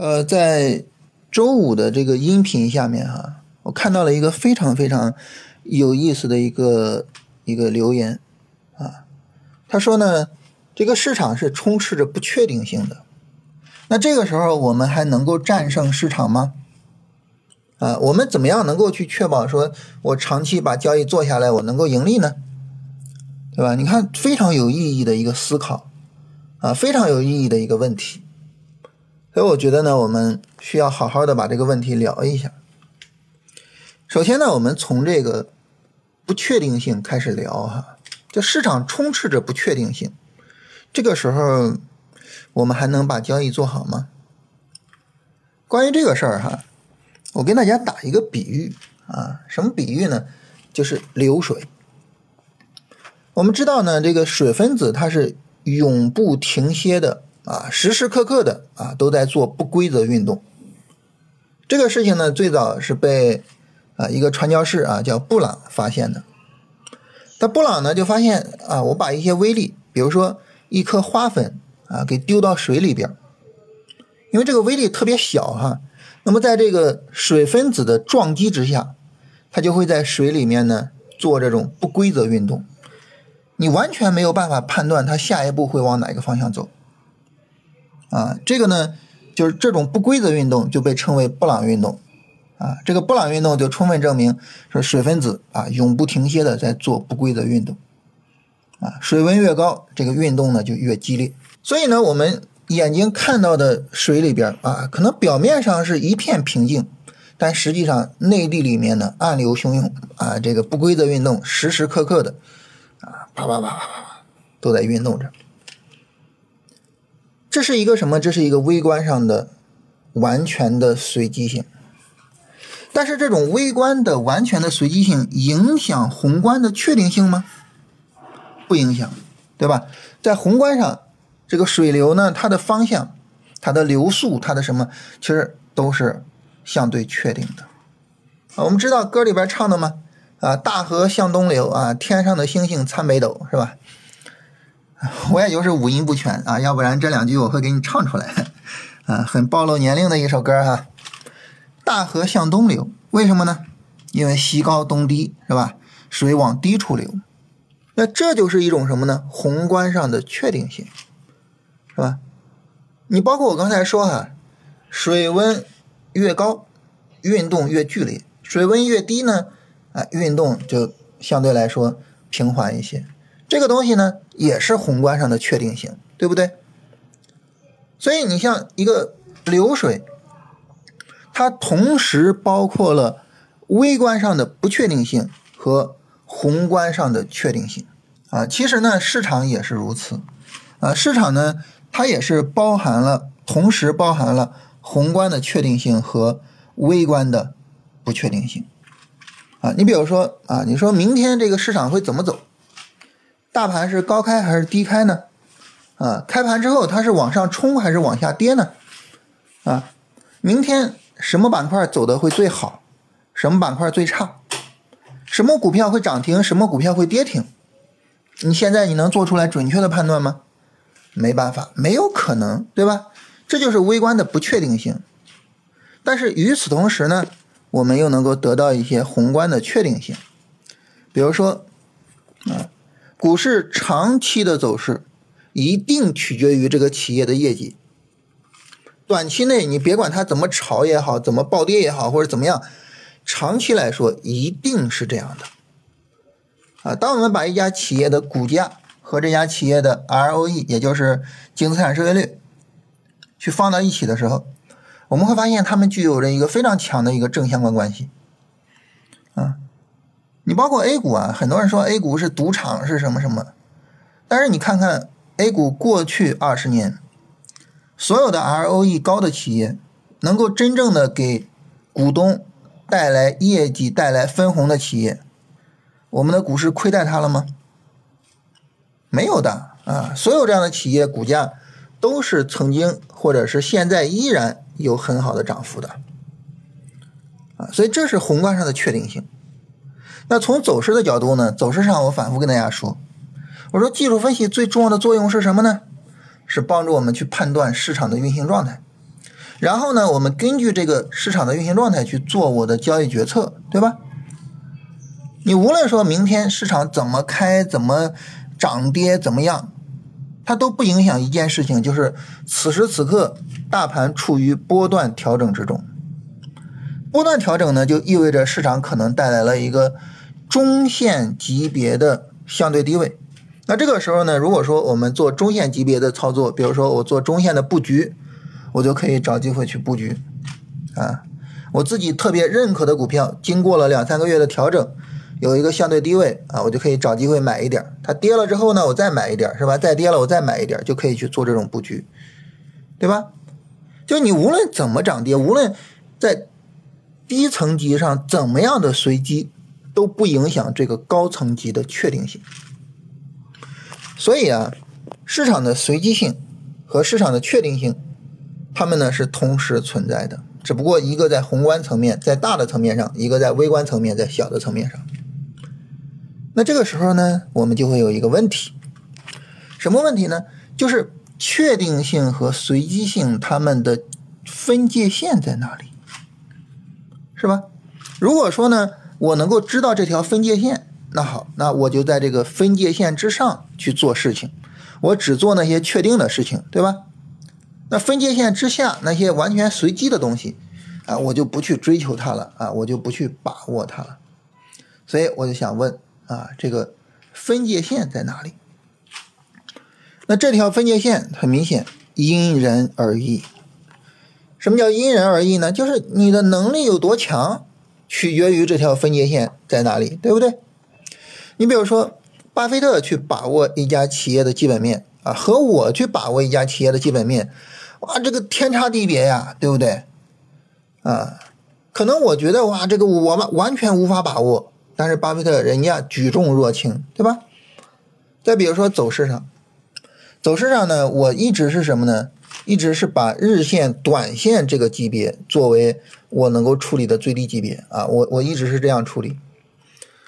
呃，在周五的这个音频下面哈，我看到了一个非常非常有意思的一个一个留言啊，他说呢，这个市场是充斥着不确定性的，那这个时候我们还能够战胜市场吗？啊，我们怎么样能够去确保说我长期把交易做下来，我能够盈利呢？对吧？你看，非常有意义的一个思考啊，非常有意义的一个问题。所以我觉得呢，我们需要好好的把这个问题聊一下。首先呢，我们从这个不确定性开始聊哈，就市场充斥着不确定性，这个时候我们还能把交易做好吗？关于这个事儿哈，我跟大家打一个比喻啊，什么比喻呢？就是流水。我们知道呢，这个水分子它是永不停歇的。啊，时时刻刻的啊，都在做不规则运动。这个事情呢，最早是被啊一个传教士啊叫布朗发现的。那布朗呢就发现啊，我把一些微粒，比如说一颗花粉啊，给丢到水里边，因为这个微粒特别小哈，那么在这个水分子的撞击之下，它就会在水里面呢做这种不规则运动，你完全没有办法判断它下一步会往哪个方向走。啊，这个呢，就是这种不规则运动就被称为布朗运动，啊，这个布朗运动就充分证明说水分子啊永不停歇的在做不规则运动，啊，水温越高，这个运动呢就越激烈。所以呢，我们眼睛看到的水里边啊，可能表面上是一片平静，但实际上内地里面呢暗流汹涌啊，这个不规则运动时时刻刻的啊啪啪啪啪啪啪都在运动着。这是一个什么？这是一个微观上的完全的随机性。但是这种微观的完全的随机性影响宏观的确定性吗？不影响，对吧？在宏观上，这个水流呢，它的方向、它的流速、它的什么，其实都是相对确定的。啊，我们知道歌里边唱的吗？啊，大河向东流啊，天上的星星参北斗，是吧？我也就是五音不全啊，要不然这两句我会给你唱出来，啊，很暴露年龄的一首歌哈。大河向东流，为什么呢？因为西高东低，是吧？水往低处流，那这就是一种什么呢？宏观上的确定性，是吧？你包括我刚才说哈，水温越高，运动越剧烈；水温越低呢，啊，运动就相对来说平缓一些。这个东西呢，也是宏观上的确定性，对不对？所以你像一个流水，它同时包括了微观上的不确定性和宏观上的确定性啊。其实呢，市场也是如此啊。市场呢，它也是包含了，同时包含了宏观的确定性和微观的不确定性啊。你比如说啊，你说明天这个市场会怎么走？大盘是高开还是低开呢？啊，开盘之后它是往上冲还是往下跌呢？啊，明天什么板块走的会最好？什么板块最差？什么股票会涨停？什么股票会跌停？你现在你能做出来准确的判断吗？没办法，没有可能，对吧？这就是微观的不确定性。但是与此同时呢，我们又能够得到一些宏观的确定性，比如说，啊。股市长期的走势一定取决于这个企业的业绩。短期内你别管它怎么炒也好，怎么暴跌也好，或者怎么样，长期来说一定是这样的。啊，当我们把一家企业的股价和这家企业的 ROE，也就是净资产收益率，去放到一起的时候，我们会发现它们具有着一个非常强的一个正相关关系。你包括 A 股啊，很多人说 A 股是赌场是什么什么，但是你看看 A 股过去二十年，所有的 ROE 高的企业，能够真正的给股东带来业绩、带来分红的企业，我们的股市亏待它了吗？没有的啊，所有这样的企业股价都是曾经或者是现在依然有很好的涨幅的啊，所以这是宏观上的确定性。那从走势的角度呢？走势上，我反复跟大家说，我说技术分析最重要的作用是什么呢？是帮助我们去判断市场的运行状态。然后呢，我们根据这个市场的运行状态去做我的交易决策，对吧？你无论说明天市场怎么开、怎么涨跌、怎么样，它都不影响一件事情，就是此时此刻大盘处于波段调整之中。波段调整呢，就意味着市场可能带来了一个中线级别的相对低位。那这个时候呢，如果说我们做中线级别的操作，比如说我做中线的布局，我就可以找机会去布局啊。我自己特别认可的股票，经过了两三个月的调整。有一个相对低位啊，我就可以找机会买一点。它跌了之后呢，我再买一点，是吧？再跌了，我再买一点，就可以去做这种布局，对吧？就你无论怎么涨跌，无论在低层级上怎么样的随机，都不影响这个高层级的确定性。所以啊，市场的随机性和市场的确定性，它们呢是同时存在的，只不过一个在宏观层面，在大的层面上；一个在微观层面，在小的层面上。那这个时候呢，我们就会有一个问题，什么问题呢？就是确定性和随机性它们的分界线在哪里，是吧？如果说呢，我能够知道这条分界线，那好，那我就在这个分界线之上去做事情，我只做那些确定的事情，对吧？那分界线之下那些完全随机的东西，啊，我就不去追求它了，啊，我就不去把握它了。所以我就想问。啊，这个分界线在哪里？那这条分界线很明显，因人而异。什么叫因人而异呢？就是你的能力有多强，取决于这条分界线在哪里，对不对？你比如说，巴菲特去把握一家企业的基本面啊，和我去把握一家企业的基本面，哇，这个天差地别呀，对不对？啊，可能我觉得哇，这个我们完全无法把握。但是巴菲特人家举重若轻，对吧？再比如说走势上，走势上呢，我一直是什么呢？一直是把日线、短线这个级别作为我能够处理的最低级别啊，我我一直是这样处理。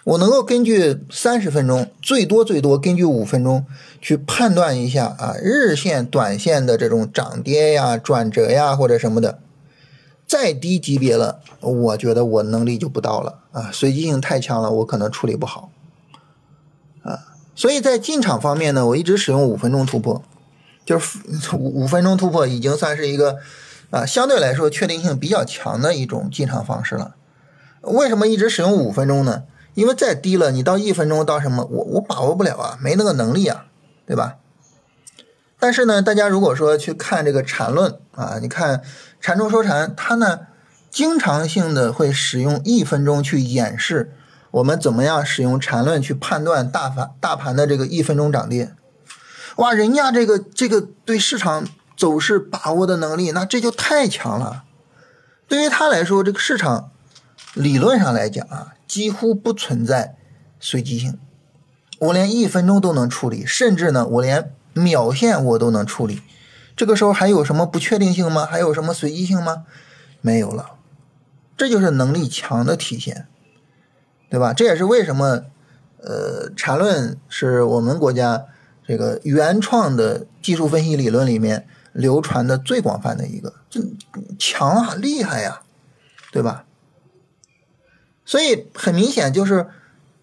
我能够根据三十分钟，最多最多根据五分钟去判断一下啊，日线、短线的这种涨跌呀、转折呀或者什么的。再低级别了，我觉得我能力就不到了啊，随机性太强了，我可能处理不好啊。所以在进场方面呢，我一直使用五分钟突破，就是五五分钟突破已经算是一个啊相对来说确定性比较强的一种进场方式了。为什么一直使用五分钟呢？因为再低了，你到一分钟到什么，我我把握不了啊，没那个能力啊，对吧？但是呢，大家如果说去看这个缠论啊，你看缠中说禅，它呢经常性的会使用一分钟去演示我们怎么样使用缠论去判断大盘大盘的这个一分钟涨跌。哇，人家这个这个对市场走势把握的能力，那这就太强了。对于他来说，这个市场理论上来讲啊，几乎不存在随机性，我连一分钟都能处理，甚至呢，我连。秒线我都能处理，这个时候还有什么不确定性吗？还有什么随机性吗？没有了，这就是能力强的体现，对吧？这也是为什么，呃，缠论是我们国家这个原创的技术分析理论里面流传的最广泛的一个，这强啊，厉害呀，对吧？所以很明显就是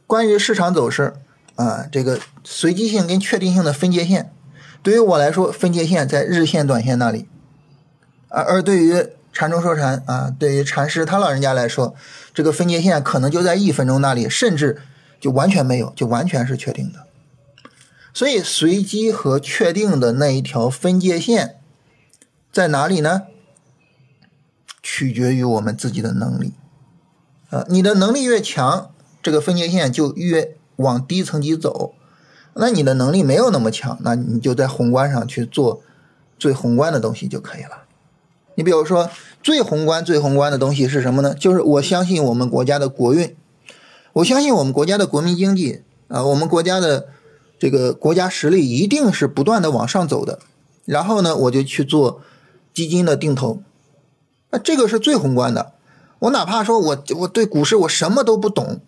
关于市场走势啊，这个随机性跟确定性的分界线。对于我来说，分界线在日线、短线那里，而而对于禅中说禅啊，对于禅师他老人家来说，这个分界线可能就在一分钟那里，甚至就完全没有，就完全是确定的。所以，随机和确定的那一条分界线在哪里呢？取决于我们自己的能力。啊，你的能力越强，这个分界线就越往低层级走。那你的能力没有那么强，那你就在宏观上去做最宏观的东西就可以了。你比如说，最宏观、最宏观的东西是什么呢？就是我相信我们国家的国运，我相信我们国家的国民经济啊，我们国家的这个国家实力一定是不断的往上走的。然后呢，我就去做基金的定投，那这个是最宏观的。我哪怕说我我对股市我什么都不懂，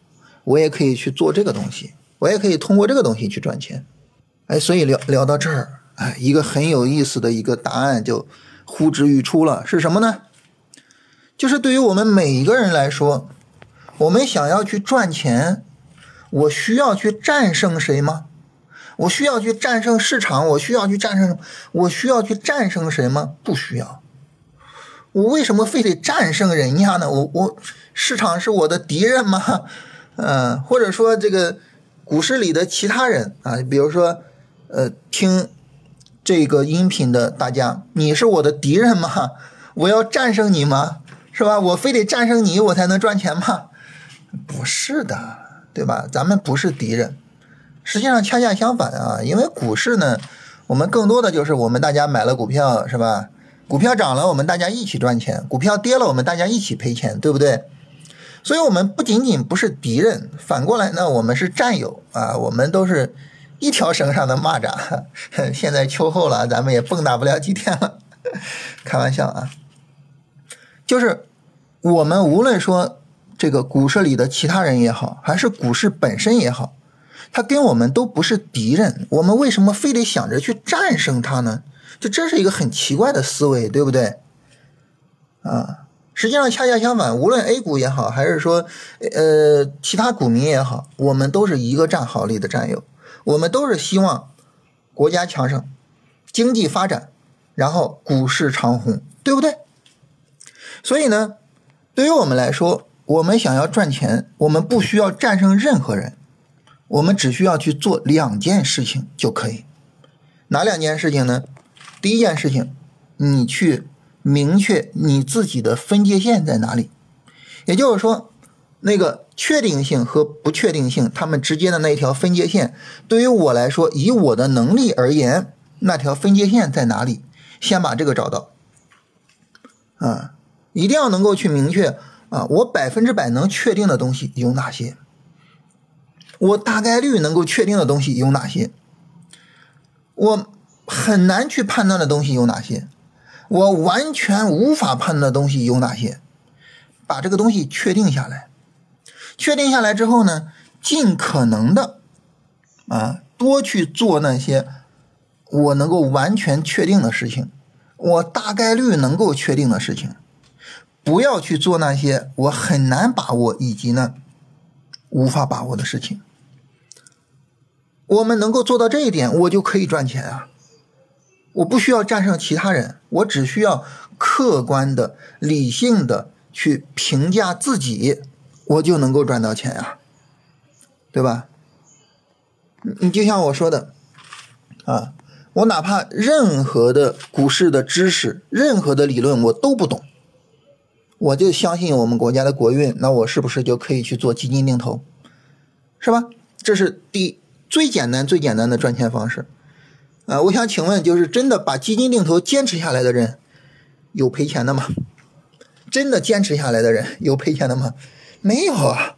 我也可以去做这个东西。我也可以通过这个东西去赚钱，哎，所以聊聊到这儿，哎，一个很有意思的一个答案就呼之欲出了，是什么呢？就是对于我们每一个人来说，我们想要去赚钱，我需要去战胜谁吗？我需要去战胜市场？我需要去战胜？我需要去战胜谁吗？不需要。我为什么非得战胜人家呢？我我市场是我的敌人吗？嗯，或者说这个股市里的其他人啊，比如说呃，听这个音频的大家，你是我的敌人吗？我要战胜你吗？是吧？我非得战胜你，我才能赚钱吗？不是的，对吧？咱们不是敌人，实际上恰恰相反啊，因为股市呢，我们更多的就是我们大家买了股票，是吧？股票涨了，我们大家一起赚钱；股票跌了，我们大家一起赔钱，对不对？所以，我们不仅仅不是敌人，反过来呢，我们是战友啊！我们都是一条绳上的蚂蚱。现在秋后了，咱们也蹦跶不了几天了，开玩笑啊！就是我们无论说这个股市里的其他人也好，还是股市本身也好，他跟我们都不是敌人。我们为什么非得想着去战胜他呢？就这是一个很奇怪的思维，对不对？啊，实际上恰恰相反，无论 A 股也好，还是说呃其他股民也好，我们都是一个战壕里的战友，我们都是希望国家强盛、经济发展，然后股市长红，对不对？所以呢，对于我们来说，我们想要赚钱，我们不需要战胜任何人，我们只需要去做两件事情就可以。哪两件事情呢？第一件事情，你去明确你自己的分界线在哪里，也就是说，那个确定性和不确定性，它们之间的那一条分界线，对于我来说，以我的能力而言，那条分界线在哪里？先把这个找到，啊，一定要能够去明确啊，我百分之百能确定的东西有哪些？我大概率能够确定的东西有哪些？我。很难去判断的东西有哪些？我完全无法判断的东西有哪些？把这个东西确定下来。确定下来之后呢，尽可能的啊多去做那些我能够完全确定的事情，我大概率能够确定的事情，不要去做那些我很难把握以及呢无法把握的事情。我们能够做到这一点，我就可以赚钱啊。我不需要战胜其他人，我只需要客观的、理性的去评价自己，我就能够赚到钱呀，对吧？你就像我说的，啊，我哪怕任何的股市的知识、任何的理论我都不懂，我就相信我们国家的国运，那我是不是就可以去做基金定投，是吧？这是第最简单、最简单的赚钱方式。啊，我想请问，就是真的把基金定投坚持下来的人，有赔钱的吗？真的坚持下来的人有赔钱的吗？没有啊，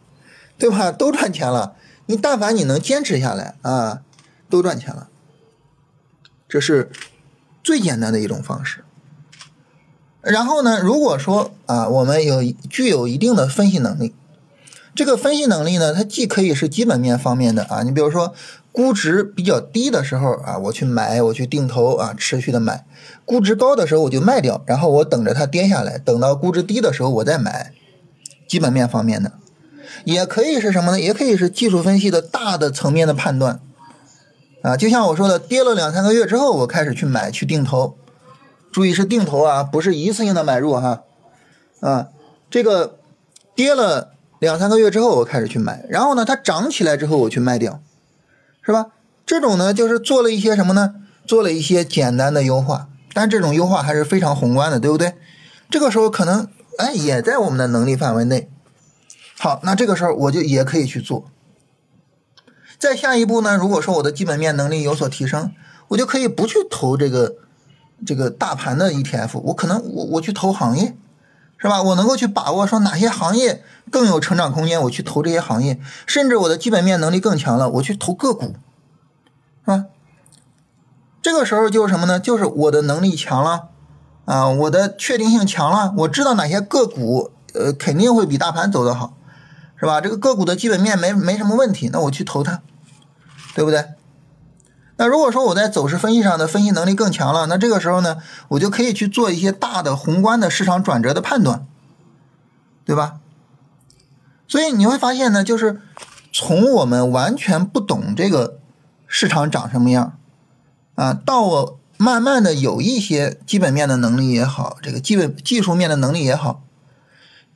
对吧？都赚钱了。你但凡你能坚持下来啊，都赚钱了。这是最简单的一种方式。然后呢，如果说啊，我们有具有一定的分析能力，这个分析能力呢，它既可以是基本面方面的啊，你比如说。估值比较低的时候啊，我去买，我去定投啊，持续的买；估值高的时候我就卖掉，然后我等着它跌下来，等到估值低的时候我再买。基本面方面的，也可以是什么呢？也可以是技术分析的大的层面的判断啊。就像我说的，跌了两三个月之后，我开始去买去定投。注意是定投啊，不是一次性的买入哈。啊，这个跌了两三个月之后我开始去买，然后呢，它涨起来之后我去卖掉。是吧？这种呢，就是做了一些什么呢？做了一些简单的优化，但这种优化还是非常宏观的，对不对？这个时候可能哎也在我们的能力范围内。好，那这个时候我就也可以去做。再下一步呢，如果说我的基本面能力有所提升，我就可以不去投这个这个大盘的 ETF，我可能我我去投行业，是吧？我能够去把握说哪些行业。更有成长空间，我去投这些行业，甚至我的基本面能力更强了，我去投个股，是吧？这个时候就是什么呢？就是我的能力强了，啊，我的确定性强了，我知道哪些个股，呃，肯定会比大盘走得好，是吧？这个个股的基本面没没什么问题，那我去投它，对不对？那如果说我在走势分析上的分析能力更强了，那这个时候呢，我就可以去做一些大的宏观的市场转折的判断，对吧？所以你会发现呢，就是从我们完全不懂这个市场长什么样啊，到我慢慢的有一些基本面的能力也好，这个基本技术面的能力也好，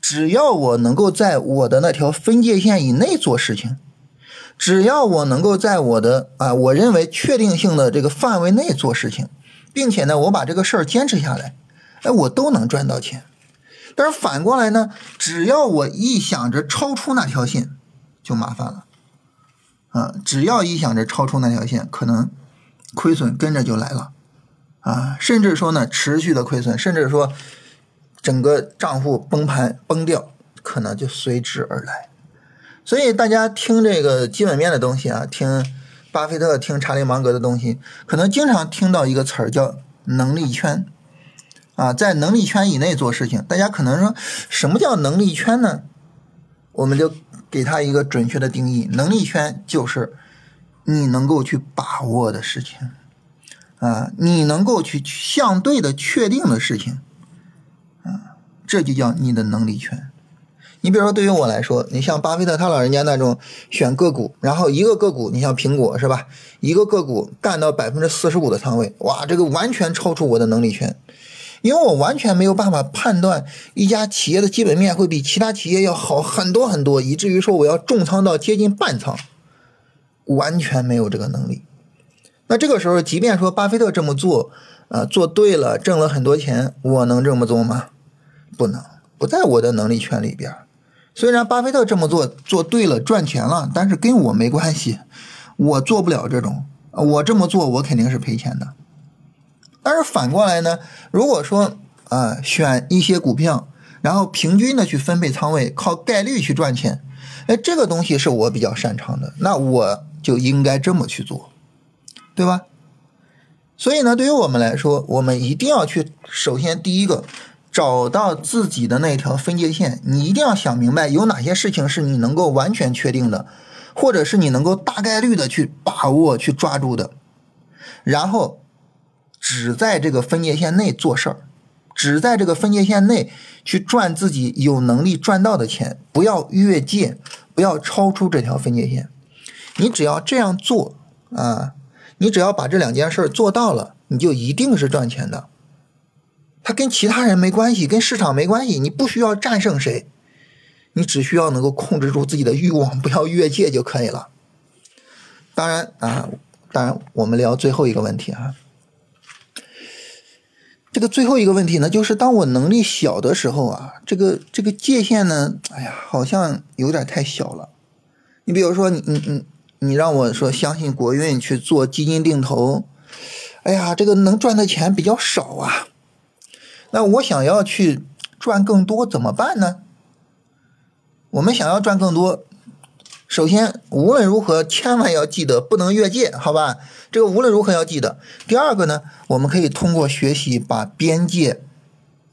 只要我能够在我的那条分界线以内做事情。只要我能够在我的啊，我认为确定性的这个范围内做事情，并且呢，我把这个事儿坚持下来，哎，我都能赚到钱。但是反过来呢，只要我一想着超出那条线，就麻烦了。啊，只要一想着超出那条线，可能亏损跟着就来了。啊，甚至说呢，持续的亏损，甚至说整个账户崩盘崩掉，可能就随之而来。所以大家听这个基本面的东西啊，听巴菲特、听查理芒格的东西，可能经常听到一个词儿叫能力圈啊，在能力圈以内做事情。大家可能说什么叫能力圈呢？我们就给他一个准确的定义：能力圈就是你能够去把握的事情啊，你能够去相对的确定的事情啊，这就叫你的能力圈。你比如说，对于我来说，你像巴菲特他老人家那种选个股，然后一个个股，你像苹果是吧？一个个股干到百分之四十五的仓位，哇，这个完全超出我的能力圈，因为我完全没有办法判断一家企业的基本面会比其他企业要好很多很多，以至于说我要重仓到接近半仓，完全没有这个能力。那这个时候，即便说巴菲特这么做，啊，做对了，挣了很多钱，我能这么做吗？不能，不在我的能力圈里边。虽然巴菲特这么做做对了赚钱了，但是跟我没关系，我做不了这种。我这么做我肯定是赔钱的。但是反过来呢，如果说啊选一些股票，然后平均的去分配仓位，靠概率去赚钱，哎，这个东西是我比较擅长的，那我就应该这么去做，对吧？所以呢，对于我们来说，我们一定要去，首先第一个。找到自己的那条分界线，你一定要想明白有哪些事情是你能够完全确定的，或者是你能够大概率的去把握、去抓住的。然后，只在这个分界线内做事儿，只在这个分界线内去赚自己有能力赚到的钱，不要越界，不要超出这条分界线。你只要这样做啊，你只要把这两件事做到了，你就一定是赚钱的。它跟其他人没关系，跟市场没关系。你不需要战胜谁，你只需要能够控制住自己的欲望，不要越界就可以了。当然啊，当然，我们聊最后一个问题啊。这个最后一个问题呢，就是当我能力小的时候啊，这个这个界限呢，哎呀，好像有点太小了。你比如说，你你你你让我说相信国运去做基金定投，哎呀，这个能赚的钱比较少啊。那我想要去赚更多怎么办呢？我们想要赚更多，首先无论如何千万要记得不能越界，好吧？这个无论如何要记得。第二个呢，我们可以通过学习把边界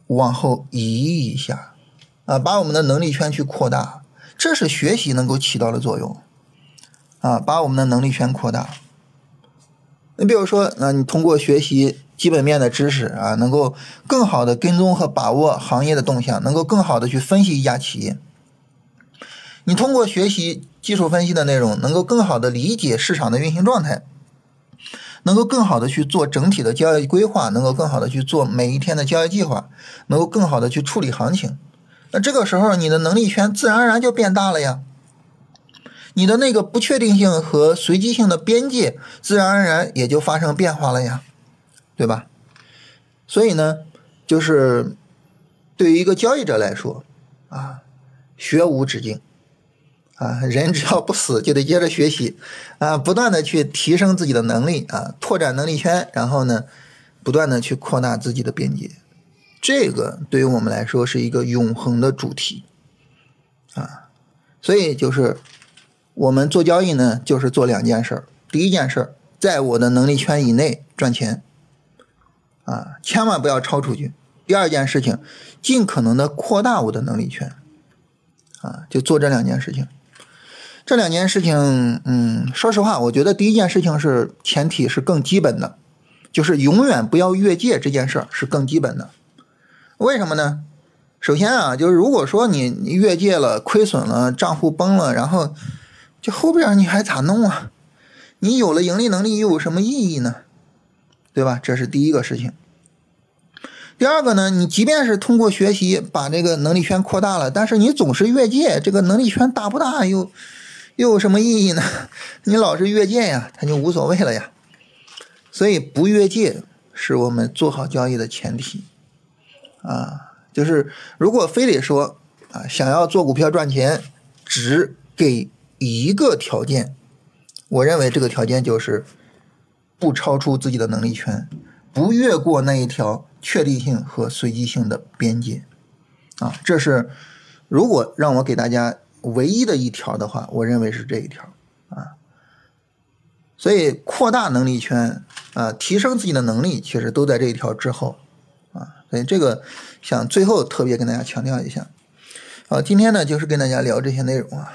往后移一下，啊，把我们的能力圈去扩大，这是学习能够起到的作用，啊，把我们的能力圈扩大。你比如说，那你通过学习。基本面的知识啊，能够更好的跟踪和把握行业的动向，能够更好的去分析一家企业。你通过学习技术分析的内容，能够更好的理解市场的运行状态，能够更好的去做整体的交易规划，能够更好的去做每一天的交易计划，能够更好的去处理行情。那这个时候，你的能力圈自然而然就变大了呀。你的那个不确定性和随机性的边界，自然而然也就发生变化了呀。对吧？所以呢，就是对于一个交易者来说，啊，学无止境，啊，人只要不死就得接着学习，啊，不断的去提升自己的能力，啊，拓展能力圈，然后呢，不断的去扩大自己的边界，这个对于我们来说是一个永恒的主题，啊，所以就是我们做交易呢，就是做两件事，第一件事，在我的能力圈以内赚钱。啊，千万不要超出去。第二件事情，尽可能的扩大我的能力圈。啊，就做这两件事情。这两件事情，嗯，说实话，我觉得第一件事情是前提是更基本的，就是永远不要越界这件事是更基本的。为什么呢？首先啊，就是如果说你越界了、亏损了、账户崩了，然后这后边你还咋弄啊？你有了盈利能力又有什么意义呢？对吧？这是第一个事情。第二个呢，你即便是通过学习把这个能力圈扩大了，但是你总是越界，这个能力圈大不大又又有什么意义呢？你老是越界呀，它就无所谓了呀。所以不越界是我们做好交易的前提啊。就是如果非得说啊，想要做股票赚钱，只给一个条件，我认为这个条件就是不超出自己的能力圈，不越过那一条。确定性和随机性的边界，啊，这是如果让我给大家唯一的一条的话，我认为是这一条啊。所以扩大能力圈啊，提升自己的能力，其实都在这一条之后啊。所以这个想最后特别跟大家强调一下。好，今天呢就是跟大家聊这些内容啊。